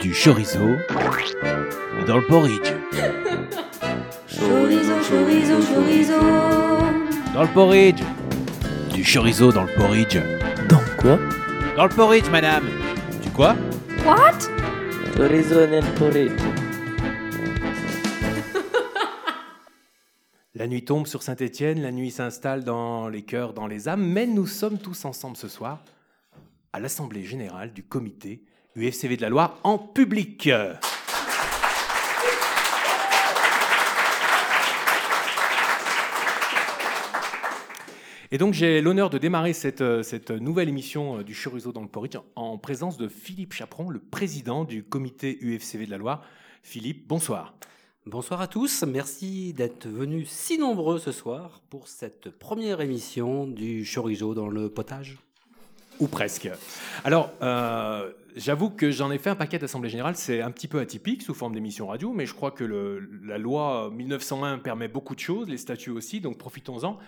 du chorizo dans le porridge. Chorizo, chorizo, chorizo. Dans le porridge. Du chorizo dans le porridge. Dans quoi? Dans le porridge, madame. Du quoi? What? Chorizo nel porridge. La nuit tombe sur Saint-Étienne, la nuit s'installe dans les cœurs, dans les âmes, mais nous sommes tous ensemble ce soir à l'Assemblée générale du comité UFCV de la Loire en public. Et donc j'ai l'honneur de démarrer cette, euh, nouvelle émission euh, du Chorizo dans le Porridge en présence de Philippe Chaperon, le président du comité UFCV de la Loire. Philippe, bonsoir. Bonsoir à tous, merci d'être venus si nombreux ce soir pour cette première émission du chorizo dans le potage. Ou presque. Alors, euh, j'avoue que j'en ai fait un paquet d'Assemblée Générale. C'est un petit peu atypique sous forme d'émission radio, mais je crois que la loi 1901 permet beaucoup de choses, les statuts aussi, donc profitons-en.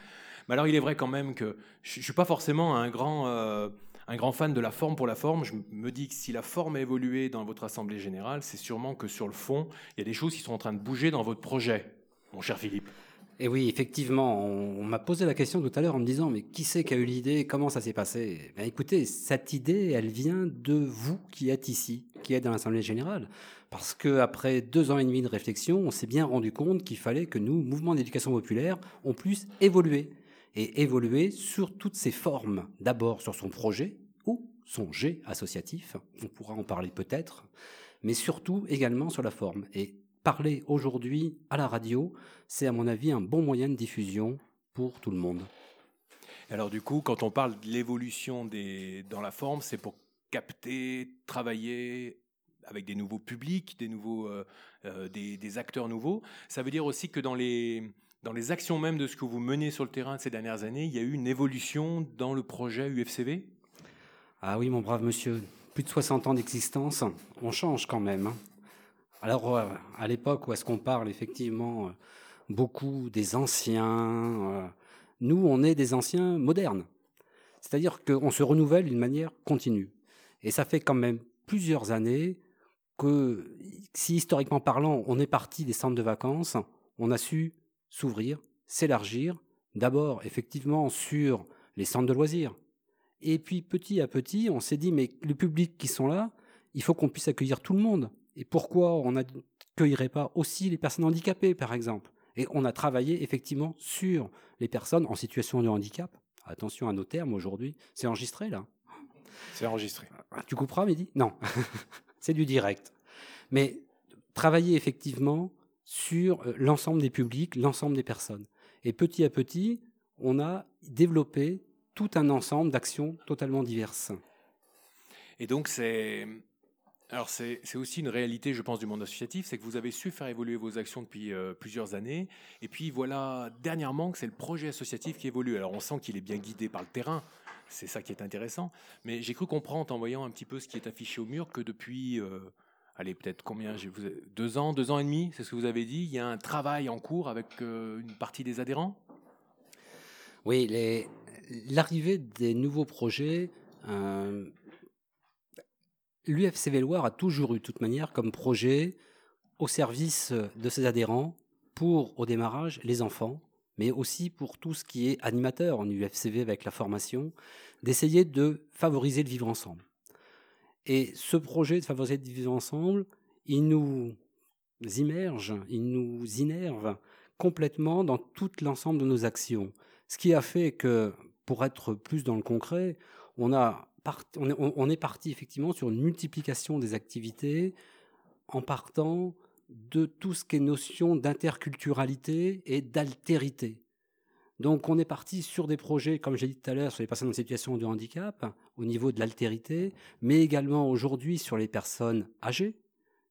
Mais alors, il est vrai quand même que je ne suis pas forcément un grand, euh, un grand fan de la forme pour la forme. Je me dis que si la forme a évolué dans votre Assemblée Générale, c'est sûrement que sur le fond, il y a des choses qui sont en train de bouger dans votre projet, mon cher Philippe. Et oui, effectivement, on, m'a posé la question tout à l'heure en me disant, mais qui c'est qui a eu l'idée? Comment ça s'est passé? Ben, Écoutez, cette idée, elle vient de vous qui êtes ici, qui êtes dans l'Assemblée générale. Parce qu'après deux ans et demi de réflexion, on s'est bien rendu compte qu'il fallait que nous, mouvement d'éducation populaire, on puisse évoluer. Et évoluer sur toutes ses formes. D'abord sur son projet ou son jet associatif, on pourra en parler peut-être, mais surtout également sur la forme. Et parler aujourd'hui à la radio, c'est à mon avis un bon moyen de diffusion pour tout le monde. Alors du coup, quand on parle de l'évolution des, dans la forme, c'est pour capter, travailler avec des nouveaux publics, des, nouveaux, euh, euh, des, des acteurs nouveaux. Ça veut dire aussi que dans les, dans les actions même de ce que vous menez sur le terrain ces dernières années, il y a eu une évolution dans le projet UFCV Ah oui, mon brave monsieur, plus de 60 ans d'existence, on change quand même. Alors, euh, à l'époque où est-ce qu'on parle effectivement euh, beaucoup des anciens, euh, nous, on est des anciens modernes. C'est-à-dire qu'on se renouvelle d'une manière continue. Et ça fait quand même plusieurs années que, si historiquement parlant, on est parti des centres de vacances, on a su s'ouvrir, s'élargir, d'abord effectivement sur les centres de loisirs. Et puis petit à petit, on s'est dit, mais le public qui sont là, il faut qu'on puisse accueillir tout le monde. Et pourquoi on n'accueillerait pas aussi les personnes handicapées, par exemple? Et on a travaillé effectivement sur les personnes en situation de handicap. Attention à nos termes aujourd'hui, c'est enregistré là. C'est enregistré. Ah, Tu couperas, Mehdi? Non, c'est du direct. Mais travailler effectivement sur euh, l'ensemble des publics, l'ensemble des personnes. Et petit à petit, on a développé tout un ensemble d'actions totalement diverses. Et donc c'est... Alors c'est aussi une réalité, je pense, du monde associatif, c'est que vous avez su faire évoluer vos actions depuis euh, plusieurs années, et puis voilà, dernièrement, que c'est le projet associatif qui évolue. Alors on sent qu'il est bien guidé par le terrain, c'est ça qui est intéressant, mais j'ai cru comprendre en voyant un petit peu ce qui est affiché au mur que depuis, euh, allez, peut-être combien, deux ans, deux ans et demi, c'est ce que vous avez dit, il y a un travail en cours avec euh, une partie des adhérents? Oui, l'arrivée des nouveaux projets, l'UFCV Loire a toujours eu, de toute manière, comme projet au service de ses adhérents pour, au démarrage, les enfants, mais aussi pour tout ce qui est animateur en UFCV avec la formation, d'essayer de favoriser le vivre ensemble. Et ce projet de favoriser le vivre ensemble, il nous immerge, il nous innerve complètement dans tout l'ensemble de nos actions. Ce qui a fait que, pour être plus dans le concret, on, a on est parti effectivement sur une multiplication des activités en partant de tout ce qui est notion d'interculturalité et d'altérité. Donc on est parti sur des projets, comme j'ai dit tout à l'heure, sur les personnes en situation de handicap, au niveau de l'altérité, mais également aujourd'hui sur les personnes âgées,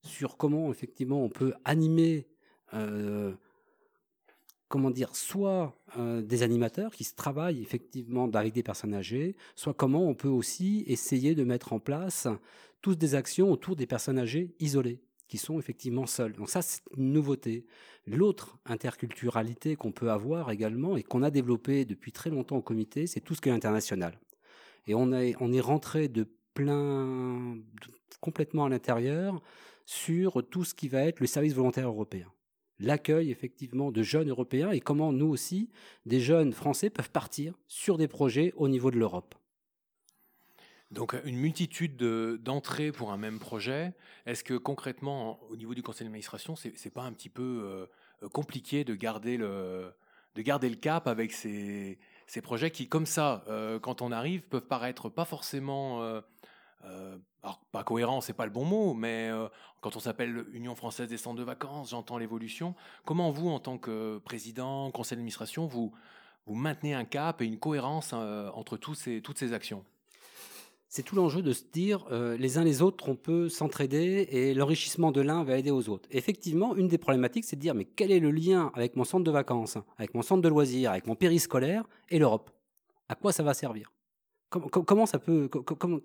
sur comment effectivement on peut animer euh, comment dire, soit euh, des animateurs qui travaillent effectivement avec des personnes âgées, soit comment on peut aussi essayer de mettre en place toutes des actions autour des personnes âgées isolées, qui sont effectivement seules. Donc ça, c'est une nouveauté. L'autre interculturalité qu'on peut avoir également et qu'on a développé depuis très longtemps au comité, c'est tout ce qui est international. Et on est rentré de plein, complètement à l'intérieur sur tout ce qui va être le service volontaire européen. L'accueil effectivement de jeunes européens et comment nous aussi, des jeunes français, peuvent partir sur des projets au niveau de l'Europe. Donc une multitude de- d'entrées pour un même projet. Est-ce que concrètement, au niveau du conseil d'administration, c'est c'est pas un petit peu euh, compliqué de garder le, de garder le cap avec ces, ces projets qui, comme ça, euh, quand on arrive, peuvent paraître pas forcément, euh, alors pas cohérents, c'est pas le bon mot, mais euh, quand on s'appelle Union française des centres de vacances, j'entends l'évolution. Comment vous, en tant que président, conseil d'administration, vous maintenez un cap et une cohérence euh, entre tous toutes ces actions? C'est tout l'enjeu de se dire, euh, les uns les autres, on peut s'entraider et l'enrichissement de l'un va aider aux autres. Effectivement, une des problématiques, c'est de dire, mais quel est le lien avec mon centre de vacances, avec mon centre de loisirs, avec mon périscolaire et l'Europe? À quoi ça va servir? Com- com- Comment ça peut,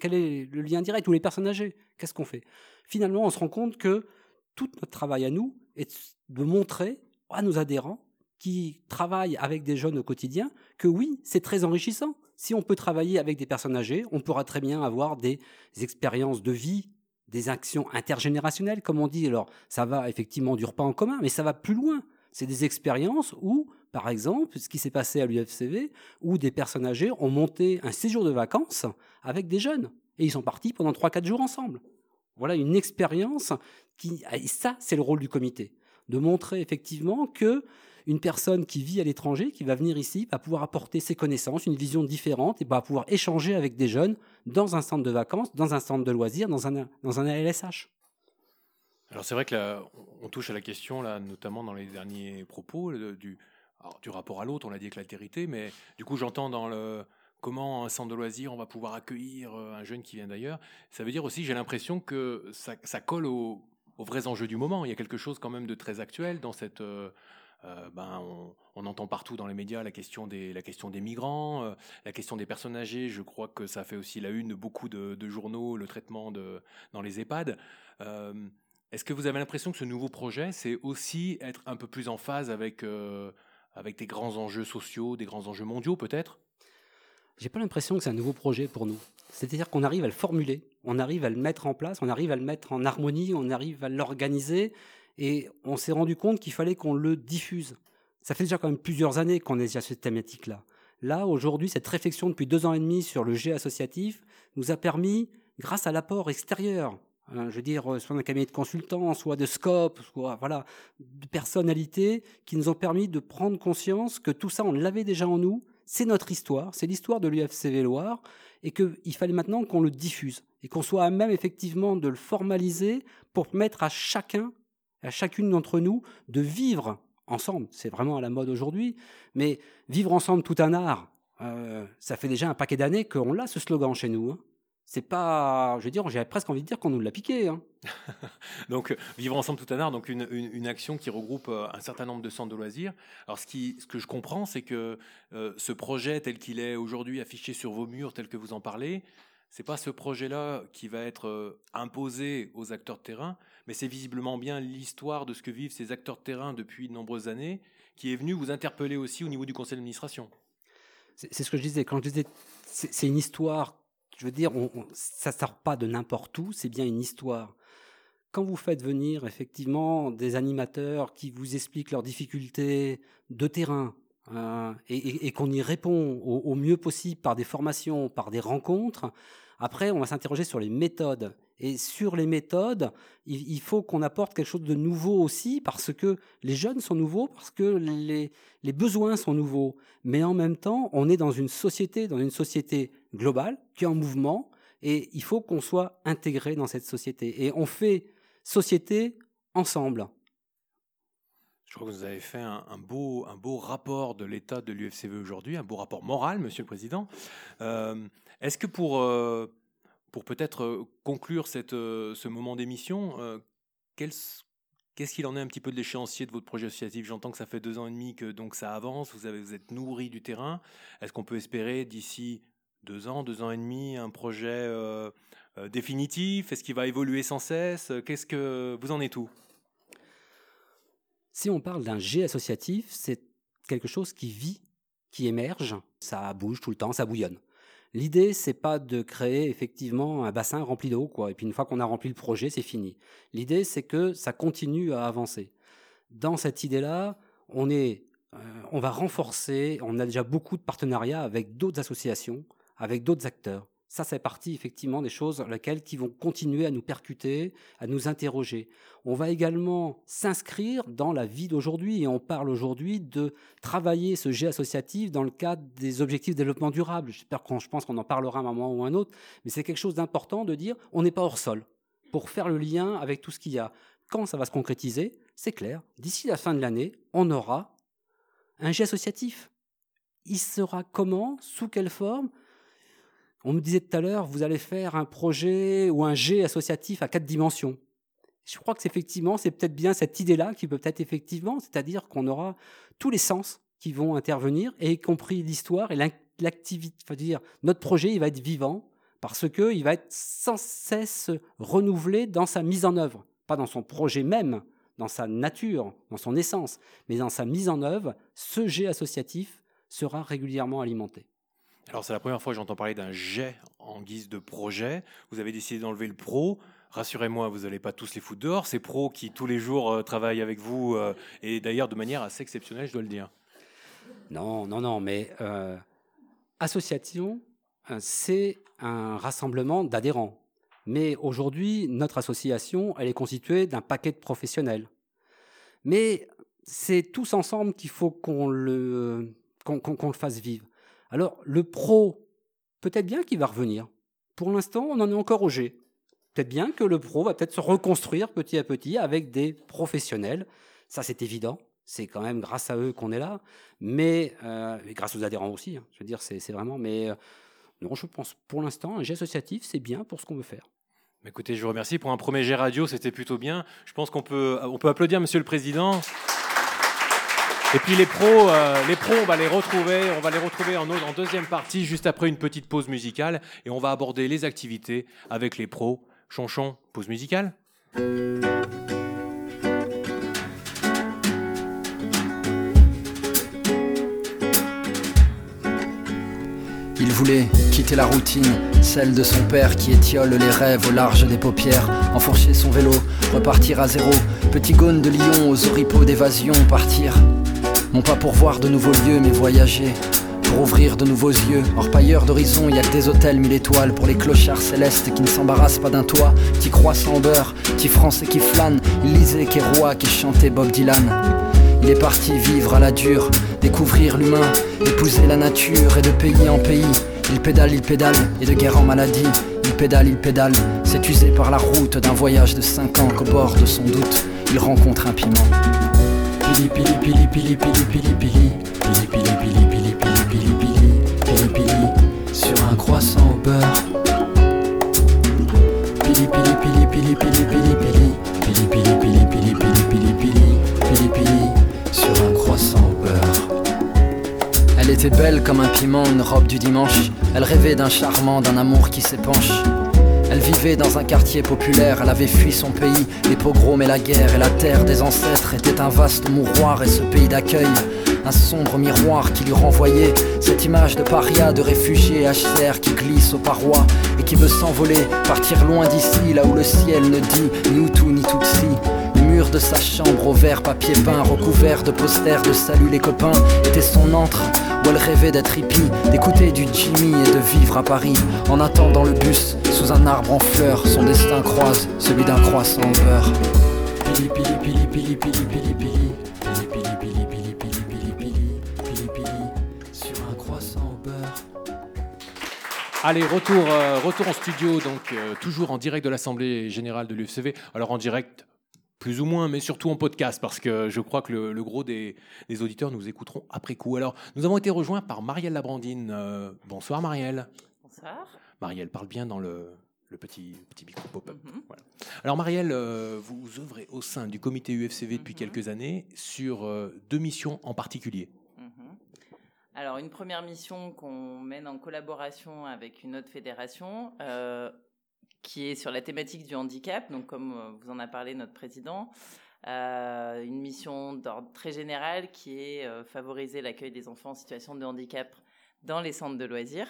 quel est le lien direct ou les personnes âgées? Qu'est-ce qu'on fait? Finalement, on se rend compte que tout notre travail à nous est de montrer à nos adhérents qui travaillent avec des jeunes au quotidien que oui, c'est très enrichissant. Si on peut travailler avec des personnes âgées, on pourra très bien avoir des expériences de vie, des actions intergénérationnelles, comme on dit. Alors, ça va effectivement du repas en commun, mais ça va plus loin. C'est des expériences où, par exemple, ce qui s'est passé à l'UFCV, où des personnes âgées ont monté un séjour de vacances avec des jeunes. Et ils sont partis pendant 3-4 jours ensemble. Voilà une expérience qui. Et ça, c'est le rôle du comité. De montrer effectivement que une personne qui vit à l'étranger, qui va venir ici, va pouvoir apporter ses connaissances, une vision différente, et va pouvoir échanger avec des jeunes dans un centre de vacances, dans un centre de loisirs, dans un, dans un. Alors c'est vrai que on- touche à la question, là, notamment dans les derniers propos, le- du, rapport à l'autre, on l'a dit avec l'altérité, mais du coup j'entends dans le comment un centre de loisirs, on va pouvoir accueillir euh, un jeune qui vient d'ailleurs. Ça veut dire aussi, j'ai l'impression que ça, colle aux, aux vrais enjeux du moment. Il y a quelque chose quand même de très actuel dans cette... euh, euh, ben, on, entend partout dans les médias la question des, la question des migrants, euh, la question des personnes âgées. Je crois que ça fait aussi la une de beaucoup de, journaux, le traitement de, dans les EHPAD. Euh, est-ce que vous avez l'impression que ce nouveau projet, c'est aussi être un peu plus en phase avec, euh, avec des grands enjeux sociaux, des grands enjeux mondiaux peut-être? J'ai pas l'impression que c'est un nouveau projet pour nous. C'est-à-dire qu'on arrive à le formuler, on arrive à le mettre en place, on arrive à le mettre en harmonie, on arrive à l'organiser, et on s'est rendu compte qu'il fallait qu'on le diffuse. Ça fait déjà quand même plusieurs années qu'on est déjà sur cette thématique-là. Là, aujourd'hui, cette réflexion depuis deux ans et demi sur le G associatif nous a permis, grâce à l'apport extérieur, je veux dire, euh, soit d'un cabinet de consultants, soit de scope, soit voilà, de personnalités qui nous ont permis de prendre conscience que tout ça, on l'avait déjà en nous, c'est notre histoire, c'est l'histoire de l'UFCV Loire, et qu'il fallait maintenant qu'on le diffuse, et qu'on soit à même effectivement de le formaliser pour permettre à chacun, à chacune d'entre nous, de vivre ensemble. C'est vraiment à la mode aujourd'hui, mais vivre ensemble tout un art, euh, ça fait déjà un paquet d'années qu'on l'a ce slogan chez nous. hein. C'est pas, je veux dire, j'ai presque envie de dire qu'on nous l'a piqué. hein. Donc, euh, vivre ensemble tout un art, donc une, une- une action qui regroupe euh, un certain nombre de centres de loisirs. Alors, ce, qui, ce que je comprends, c'est que euh, ce projet tel qu'il est aujourd'hui affiché sur vos murs, tel que vous en parlez, c'est pas ce projet-là qui va être euh, imposé aux acteurs de terrain, mais c'est visiblement bien l'histoire de ce que vivent ces acteurs de terrain depuis de nombreuses années qui est venu vous interpeller aussi au niveau du conseil d'administration. C'est ce que je disais. Quand je disais, c'est une histoire, je veux dire, ça sort pas de n'importe où, c'est bien une histoire. Quand vous faites venir effectivement des animateurs qui vous expliquent leurs difficultés de terrain euh, et, qu'on y répond au mieux possible par des formations, par des rencontres, après on va s'interroger sur les méthodes. Et sur les méthodes, il, faut qu'on apporte quelque chose de nouveau aussi parce que les jeunes sont nouveaux, parce que les, besoins sont nouveaux. Mais en même temps, on est dans une société, dans une société globale qui est en mouvement, et il faut qu'on soit intégré dans cette société. Et on fait société ensemble. Je crois que vous avez fait un, un beau, un beau rapport de l'état de l'UFCV aujourd'hui, un beau rapport moral, Monsieur le Président. Euh, Est-ce que pour, euh, pour peut-être conclure ce moment d'émission, qu'est-ce qu'il en est un petit peu de l'échéancier de votre projet associatif? J'entends que ça fait deux ans et demi que donc ça avance, vous, avez, êtes nourri du terrain. Est-ce qu'on peut espérer d'ici deux ans, deux ans et demi, un projet définitif? Est-ce qu'il va évoluer sans cesse? Qu'est-ce que vous en êtes où? Si on parle d'un G associatif, c'est quelque chose qui vit, qui émerge, ça bouge tout le temps, ça bouillonne. L'idée, c'est pas de créer effectivement un bassin rempli d'eau, quoi. Et puis une fois qu'on a rempli le projet, c'est fini. L'idée, c'est que ça continue à avancer. Dans cette idée-là, on euh, on va renforcer. On a déjà beaucoup de partenariats avec d'autres associations, avec d'autres acteurs. Ça, c'est partie effectivement des choses lesquelles qui vont continuer à nous percuter, à nous interroger. On va également s'inscrire dans la vie d'aujourd'hui et on parle aujourd'hui de travailler ce jet associatif dans le cadre des objectifs de développement durable. J'espère qu'on, je pense qu'on en parlera un moment ou un autre, mais c'est quelque chose d'important de dire on n'est pas hors sol pour faire le lien avec tout ce qu'il y a. Quand ça va se concrétiser, c'est clair. D'ici la fin de l'année, on aura un jet associatif. Il sera comment Sous quelle forme on me disait tout à l'heure, vous allez faire un projet ou un G associatif à quatre dimensions. Je crois que c'est effectivement, c'est peut-être bien cette idée-là qui peut être effectivement, c'est-à-dire qu'on aura tous les sens qui vont intervenir, et y compris l'histoire et l'activité. Enfin, dire, notre projet, il va être vivant parce qu'il va être sans cesse renouvelé dans sa mise en œuvre, pas dans son projet même, dans sa nature, dans son essence, mais dans sa mise en œuvre. Ce G associatif sera régulièrement alimenté. Alors c'est la première fois que j'entends parler d'un jet en guise de projet. Vous avez décidé d'enlever le pro. Rassurez-moi, vous n'allez pas tous les foutre dehors. C'est pros qui tous les jours euh, travaillent avec vous euh, et d'ailleurs de manière assez exceptionnelle, je dois le dire. Non, non, non, mais euh, association, c'est un rassemblement d'adhérents. Mais aujourd'hui, notre association, elle est constituée d'un paquet de professionnels. Mais c'est tous ensemble qu'il faut qu'on le, qu'on le fasse vivre. Alors, le pro, peut-être bien qu'il va revenir. Pour l'instant, on en est encore au G. Peut-être bien que le pro va peut-être se reconstruire petit à petit avec des professionnels. Ça, c'est évident. C'est quand même grâce à eux qu'on est là. Mais, euh, grâce aux adhérents aussi. Hein. je veux dire, c'est vraiment. Mais euh, non, je pense pour l'instant, un G associatif, c'est bien pour ce qu'on veut faire. Écoutez, je vous remercie. Pour un premier G radio, c'était plutôt bien. Je pense qu'on peut, on peut applaudir Monsieur le Président. Et puis les pros, euh, les pros, on va les retrouver, on va les retrouver en, en deuxième partie, juste après une petite pause musicale, et on va aborder les activités avec les pros. Chonchon, pause musicale. Il voulait quitter la routine, celle de son père qui étiole les rêves au large des paupières, enfourcher son vélo, repartir à zéro, petit gone de lion aux oripeaux d'évasion, partir non pas pour voir de nouveaux lieux, mais voyager. Pour ouvrir de nouveaux yeux, hors pailleur d'horizon, y a des hôtels mille étoiles pour les clochards célestes qui ne s'embarrassent pas d'un toit, qui croient sans beurre, qui français qui flâne, il lisait qui roi, qui chantait Bob Dylan. Il est parti vivre à la dure, découvrir l'humain, épouser la nature et de pays en pays. Il pédale, il pédale, et de guerre en maladie. Il pédale, il pédale, c'est usé par la route d'un voyage de cinq ans qu'au bord de son doute, il rencontre un piment. Pili pili pili pili pili pili pili Pili pili pili pili pili pili pili Pili sur un croissant au beurre Pili pili pili pili pili pili pili Pili pili pili pili pili pili pili Pili pili sur un croissant au beurre Elle était belle comme un piment, une robe du dimanche Elle rêvait d'un charmant, d'un amour qui s'épanche elle vivait dans un quartier populaire, elle avait fui son pays, les pogroms et la guerre, et la terre des ancêtres était un vaste mouroir, et ce pays d'accueil, un sombre miroir qui lui renvoyait cette image de paria, de réfugié HCR qui glisse aux parois et qui veut s'envoler, partir loin d'ici, là où le ciel ne dit ni Hutu ni Tutsi de sa chambre au vert papier peint recouvert de posters de salut les copains était son antre où elle rêvait d'être hippie, d'écouter du Jimmy et de vivre à Paris en attendant le bus sous un arbre en fleurs. Son destin croise celui d'un croissant en beurre. Pili pili pili pili pili pili pili. Allez, retour, retour en studio, donc toujours en direct de l'Assemblée générale de l'UFCV. Alors en direct, plus ou moins, mais surtout en podcast, parce que je crois que le, gros des, auditeurs nous écouteront après coup. Alors, nous avons été rejoints par Marielle Labrandine. Euh, bonsoir Marielle. Bonsoir. Marielle parle bien dans le, petit, petit micro pop-up. Mhm. Alors Marielle, euh, vous œuvrez au sein du comité UFCV depuis mhm. quelques années sur euh, deux missions en particulier. Mhm. Alors une première mission qu'on mène en collaboration avec une autre fédération qui est sur la thématique du handicap, donc comme euh, vous en a parlé notre président. Euh, une mission d'ordre très général qui est euh, favoriser l'accueil des enfants en situation de handicap dans les centres de loisirs.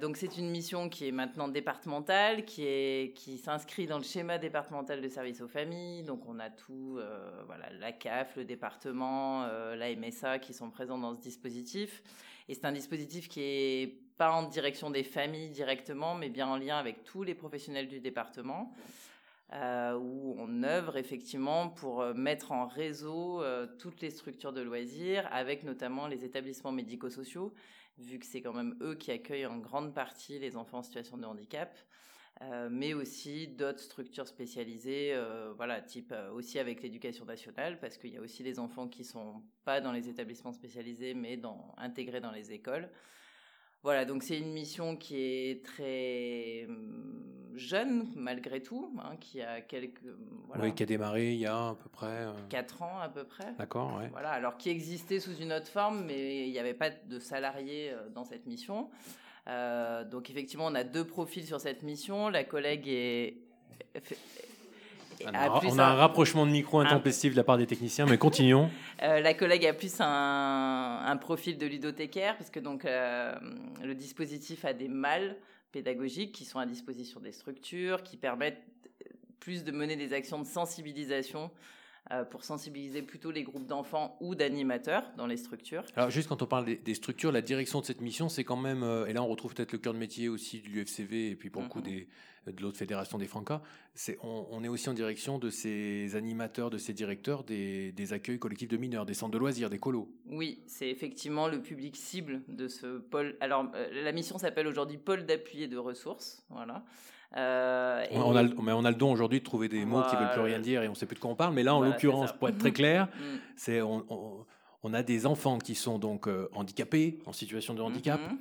Donc c'est une mission qui est maintenant départementale, qui est qui s'inscrit dans le schéma départemental de services aux familles. Donc on a tout, voilà, la CAF, le département, euh, la MSA qui sont présents dans ce dispositif. Et c'est un dispositif qui est pas en direction des familles directement, mais bien en lien avec tous les professionnels du département. Euh, où on œuvre effectivement pour euh, mettre en réseau euh, toutes les structures de loisirs, avec notamment les établissements médico-sociaux, vu que c'est quand même eux qui accueillent en grande partie les enfants en situation de handicap, mais aussi d'autres structures spécialisées, voilà, type aussi avec l'éducation nationale, parce qu'il y a aussi des enfants qui sont pas dans les établissements spécialisés, mais intégrés dans les écoles. Voilà, donc c'est une mission qui est très hum, jeune malgré tout, hein, qui a quelques voilà, Oui, qui a démarré il y a à peu près. euh, 4 ans à peu près. D'accord, ouais. Voilà, alors qui existait sous une autre forme, mais il n'y avait pas de salariés euh, dans cette mission. Euh, donc effectivement, on a deux profils sur cette mission. La collègue est... On a a, plus on a un un- rapprochement de micro intempestif de la part des techniciens, mais continuons. Euh, la collègue a plus un, un profil de ludothécaire, parce que donc euh, le dispositif a des mâles pédagogiques qui sont à disposition des structures, qui permettent plus de mener des actions de sensibilisation euh, pour sensibiliser plutôt les groupes d'enfants ou d'animateurs dans les structures. Alors, juste quand on parle des, des structures, la direction de cette mission, c'est quand même, et là on retrouve peut-être le cœur de métier aussi de l'UFCV et puis pour le coup Mhm. des, de l'autre fédération des Francas, c'est, on, on est aussi en direction de ces animateurs, de ces directeurs des, des accueils collectifs de mineurs, des centres de loisirs, des colos. Oui, c'est effectivement le public cible de ce pôle. Alors, euh, la mission s'appelle aujourd'hui pôle d'appui et de ressources. Voilà. Euh, et- On, a, le- mais on a le don aujourd'hui de trouver des mots qui veulent plus Voilà. rien dire et on sait plus de quoi on parle, mais là en Voilà, l'occurrence, pour être très clair, Mm. c'est on, a des enfants qui sont donc euh, handicapés, en situation de handicap, Mhm.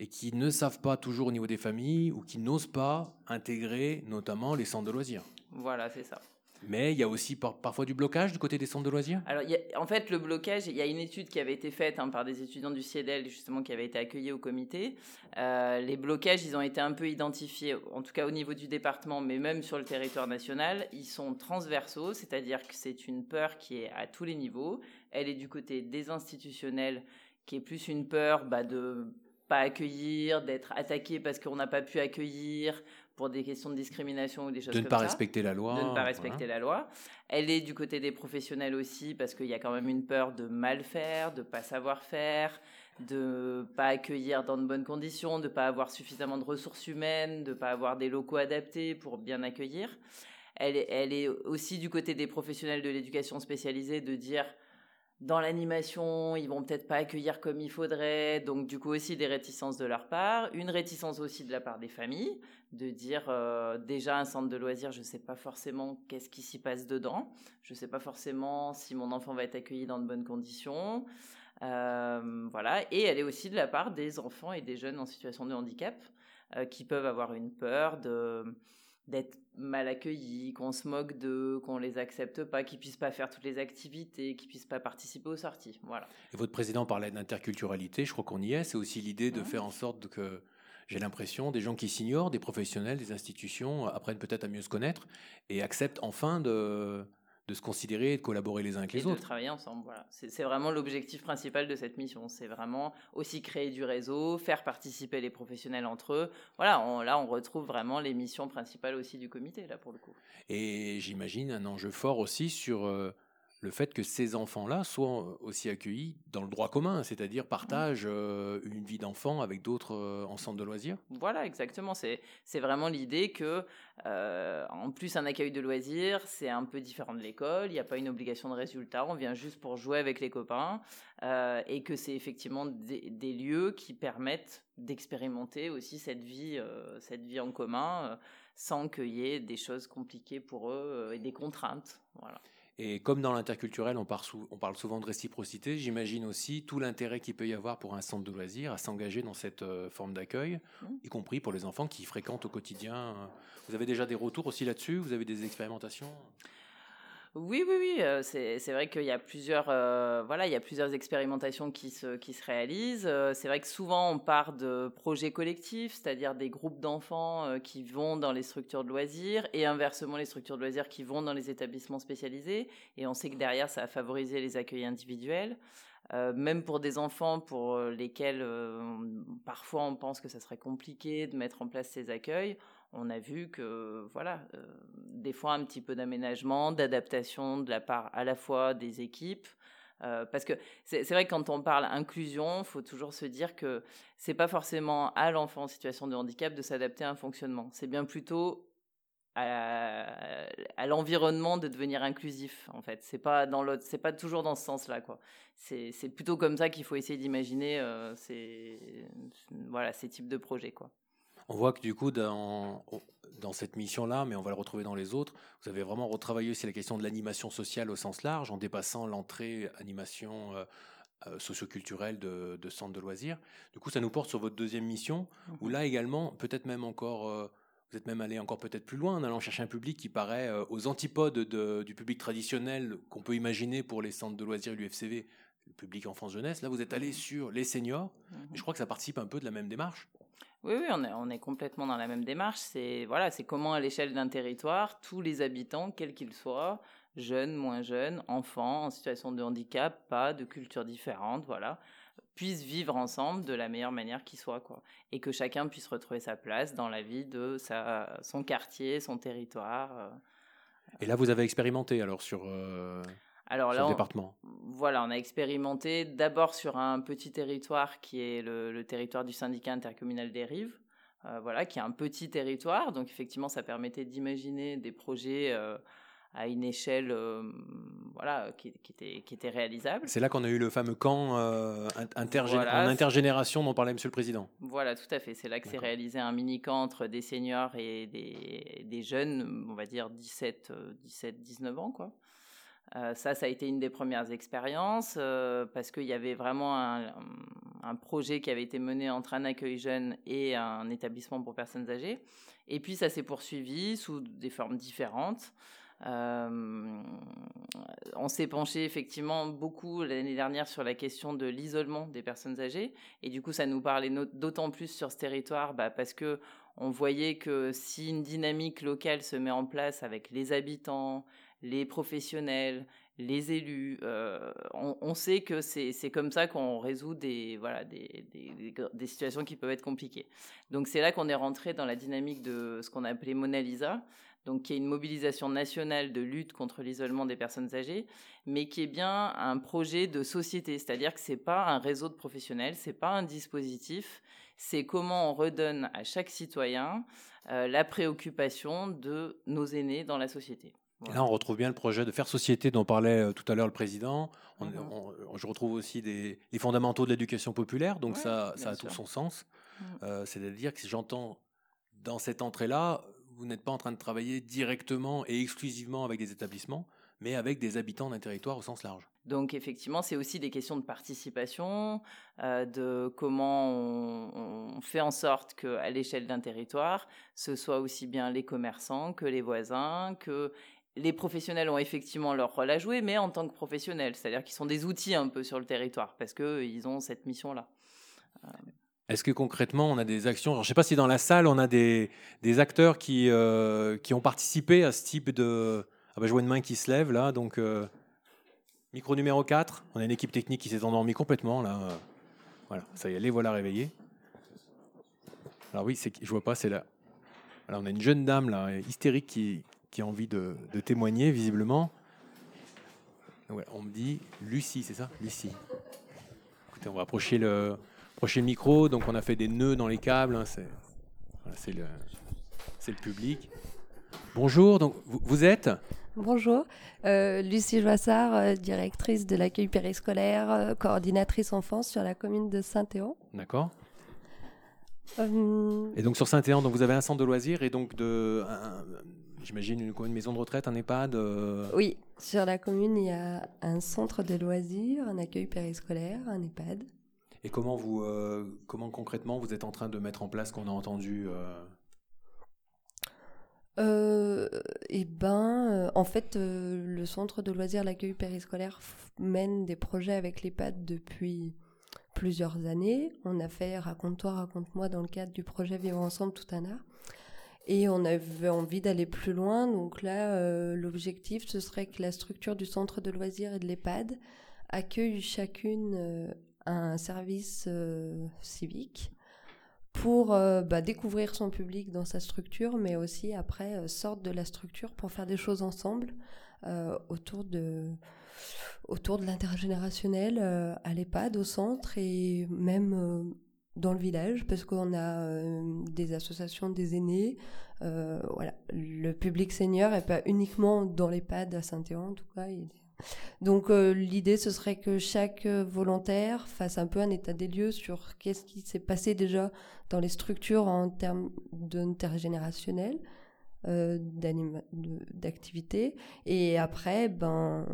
Et qui ne savent pas toujours au niveau des familles ou qui n'osent pas intégrer notamment les centres de loisirs. Voilà, c'est ça. Mais il y a aussi par- parfois du blocage du côté des centres de loisirs? Alors, il y a- en fait, le blocage, il y a une étude qui avait été faite hein, par des étudiants du CIEDEL, justement, qui avait été accueillis au comité. Euh, les blocages, ils ont été un peu identifiés, en tout cas au niveau du département, mais même sur le territoire national. Ils sont transversaux, c'est-à-dire que c'est une peur qui est à tous les niveaux. Elle est du côté des institutionnels, qui est plus une peur bah, de pas accueillir, d'être attaqué parce qu'on n'a pas pu accueillir pour des questions de discrimination ou des choses De ne comme pas ça respecter la loi. de ne pas respecter la loi. Elle est du côté des professionnels aussi parce qu'il y a quand même une peur de mal faire, de pas savoir faire, de pas accueillir dans de bonnes conditions, de pas avoir suffisamment de ressources humaines, de pas avoir des locaux adaptés pour bien accueillir. Elle est, elle est aussi du côté des professionnels de l'éducation spécialisée de dire dans l'animation, ils vont peut-être pas accueillir comme il faudrait, donc du coup aussi des réticences de leur part, une réticence aussi de la part des familles, de dire euh, déjà un centre de loisirs, je sais pas forcément qu'est-ce qui s'y passe dedans, je sais pas forcément si mon enfant va être accueilli dans de bonnes conditions, Euh, voilà, et elle est aussi de la part des enfants et des jeunes en situation de handicap euh, qui peuvent avoir une peur de d'être mal accueillis, qu'on se moque d'eux, qu'on les accepte pas, qu'ils puissent pas faire toutes les activités, qu'ils puissent pas participer aux sorties. Voilà. Et votre président parlait d'interculturalité, je crois qu'on y est. C'est aussi l'idée de faire en sorte que, j'ai l'impression, des gens qui s'ignorent, des professionnels, des institutions, apprennent peut-être à mieux se connaître et acceptent enfin de, de se considérer et de collaborer les uns avec et les de autres. travailler ensemble. Voilà. C'est c'est vraiment l'objectif principal de cette mission. C'est vraiment aussi créer du réseau, faire participer les professionnels entre eux. Voilà, on- là, on retrouve vraiment les missions principales aussi du comité, là, pour le coup. Et j'imagine un enjeu fort aussi sur euh, le fait que ces enfants-là soient aussi accueillis dans le droit commun, c'est-à-dire partagent euh, une vie d'enfant avec d'autres euh, en centre de loisirs? Voilà, exactement. C'est c'est vraiment l'idée que, euh, en plus, un accueil de loisirs, c'est un peu différent de l'école. Il n'y a pas une obligation de résultat. On vient juste pour jouer avec les copains. et que c'est effectivement des, des lieux qui permettent d'expérimenter aussi cette vie, cette vie en commun, sans qu'il y ait des choses compliquées pour eux et des contraintes. Voilà. Et comme dans l'interculturel, on, parle sou- on parle souvent de réciprocité, j'imagine aussi tout l'intérêt qu'il peut y avoir pour un centre de loisirs à s'engager dans cette euh, forme d'accueil, Mhm. y compris pour les enfants qui fréquentent au quotidien. euh. Vous avez déjà des retours aussi là-dessus? Vous avez des expérimentations? Oui, oui, oui. euh, c'est vrai qu'il y a plusieurs, euh, voilà, il y a plusieurs expérimentations qui se, qui se réalisent. Euh, c'est vrai que souvent on part de projets collectifs, c'est-à-dire des groupes d'enfants qui vont dans les structures de loisirs et inversement les structures de loisirs qui vont dans les établissements spécialisés. Et on sait que derrière ça a favorisé les accueils individuels. Même pour des enfants pour lesquels parfois on pense que ça serait compliqué de mettre en place ces accueils, on a vu que voilà, euh, des fois un petit peu d'aménagement, d'adaptation de la part à la fois des équipes. euh, parce que c'est vrai que quand on parle inclusion, faut toujours se dire que c'est pas forcément à l'enfant en situation de handicap de s'adapter à un fonctionnement. C'est bien plutôt à, l'environnement de devenir inclusif en fait c'est pas pas toujours dans ce sens là quoi c'est c'est plutôt comme ça qu'il faut essayer d'imaginer euh, ces voilà ces types de projets quoi On voit que du coup, dans, dans cette mission-là, mais on va le retrouver dans les autres, vous avez vraiment retravaillé aussi la question de l'animation sociale au sens large, en dépassant l'entrée animation euh, euh, socioculturelle de, de centres de loisirs. Du coup, ça nous porte sur votre deuxième mission, où là également, peut-être même encore, euh, vous êtes même allé encore peut-être plus loin en allant chercher un public qui paraît euh, aux antipodes de- du public traditionnel qu'on peut imaginer pour les centres de loisirs et l'UFCV, le public enfance-jeunesse. Là, vous êtes allé sur les seniors, Mhm. et je crois que ça participe un peu de la même démarche. Oui, oui, on est, complètement dans la même démarche. C'est voilà, c'est comment à l'échelle d'un territoire, tous les habitants, quels qu'ils soient, jeunes, moins jeunes, enfants, en situation de handicap, pas de culture différente, voilà, puissent vivre ensemble de la meilleure manière qui soit, quoi. Et que chacun puisse retrouver sa place dans la vie de sa, son quartier, son territoire. euh. Et là, vous avez expérimenté alors sur, euh, Alors là, on- département. voilà, on a expérimenté d'abord sur un petit territoire qui est le, le territoire du syndicat intercommunal des Rives, euh, voilà, qui est un petit territoire. Donc effectivement, ça permettait d'imaginer des projets euh, à une échelle, euh, voilà, qui, qui était, qui était réalisable. C'est là qu'on a eu le fameux camp in- intergé- Voilà. en intergénération dont parlait Monsieur le Président. Voilà, tout à fait. C'est là que s'est réalisé un mini-camp entre des seniors et des, des jeunes, on va dire 17, euh, 17 19 ans, quoi. Euh, ça, ça a été une des premières expériences euh, parce qu'il y avait vraiment un, projet qui avait été mené entre un accueil jeune et un établissement pour personnes âgées. Et puis, ça s'est poursuivi sous des formes différentes. Euh, on s'est penché effectivement beaucoup l'année dernière sur la question de l'isolement des personnes âgées. Et du coup, ça nous parlait d'autant plus sur ce territoire bah, parce que on voyait que si une dynamique locale se met en place avec les habitants, les professionnels, les élus, euh, on, sait que c'est comme ça qu'on résout des, voilà, des situations qui peuvent être compliquées. Donc c'est là qu'on est rentré dans la dynamique de ce qu'on a appelé Mona Lisa, donc qui est une mobilisation nationale de lutte contre l'isolement des personnes âgées, mais qui est bien un projet de société, c'est-à-dire que c'est pas un réseau de professionnels, c'est pas un dispositif, c'est comment on redonne à chaque citoyen euh, la préoccupation de nos aînés dans la société. Et là, on retrouve bien le projet de faire société dont parlait euh, tout à l'heure le Président. On- Mhm. on- je retrouve aussi des, les fondamentaux de l'éducation populaire, donc Ouais, ça, a sûr. tout son sens. Mhm. Euh, C'est-à-dire que si j'entends dans cette entrée-là, vous n'êtes pas en train de travailler directement et exclusivement avec des établissements, mais avec des habitants d'un territoire au sens large. Donc effectivement, c'est aussi des questions de participation, euh, de comment on, on fait en sorte qu'à l'échelle d'un territoire, ce soit aussi bien les commerçants que les voisins, que les professionnels ont effectivement leur rôle à jouer, mais en tant que professionnels, c'est-à-dire qu'ils sont des outils un peu sur le territoire, parce qu'ils ont cette mission-là. Est-ce que concrètement, on a des actions alors, Je ne sais pas si dans la salle, on a des, acteurs qui, euh, qui ont participé à ce type de... Ah bah, je vois une main qui se lève là, donc euh, micro numéro 4. On a une équipe technique qui s'est endormie complètement là. euh, Voilà, ça y est, les voilà réveillés. Alors oui, je vois pas, c'est là. Voilà, on a une jeune dame là, hystérique qui, qui a envie de, de témoigner visiblement. Ouais, on me dit Lucie, c'est ça? Lucie. Écoutez, on va approcher le, approcher le micro. Donc on a fait des nœuds dans les câbles. hein, c'est, voilà, le, public. Bonjour. Donc vous, vous êtes? Bonjour, euh, Lucie Joissard, euh, directrice de l'accueil périscolaire, euh, coordinatrice enfance sur la commune de Saint-Théon. D'accord. Et donc sur Saint-Éan, donc vous avez un centre de loisirs et donc de, un- j'imagine une, une maison de retraite, un EHPAD. euh, oui, sur la commune, il y a un centre de loisirs, un accueil périscolaire, un EHPAD. Et comment vous, euh, comment concrètement vous êtes en train de mettre en place ce qu'on a entendu euh, Euh, et ben, en fait, le centre de loisirs, l'accueil périscolaire mène des projets avec l'EHPAD depuis plusieurs années. On a fait Raconte-toi, raconte-moi dans le cadre du projet Vivre ensemble tout un art. Et on avait envie d'aller plus loin. Donc là, euh, l'objectif, ce serait que la structure du centre de loisirs et de l'EHPAD accueillent chacune euh, un service euh, civique pour bah, découvrir son public dans sa structure, mais aussi après sortent de la structure pour faire des choses ensemble autour de autour de l'intergénérationnel à l'EHPAD, au centre et même dans le village, parce qu'on a euh, des associations des aînés. Euh, voilà, le public senior n'est pas uniquement dans l'EHPAD à Saint-Éan, en tout cas. Donc euh, l'idée, ce serait que chaque volontaire fasse un peu un état des lieux sur qu'est-ce qui s'est passé déjà dans les structures en termes d'intergénérationnel, euh, d'activité, et après, ben,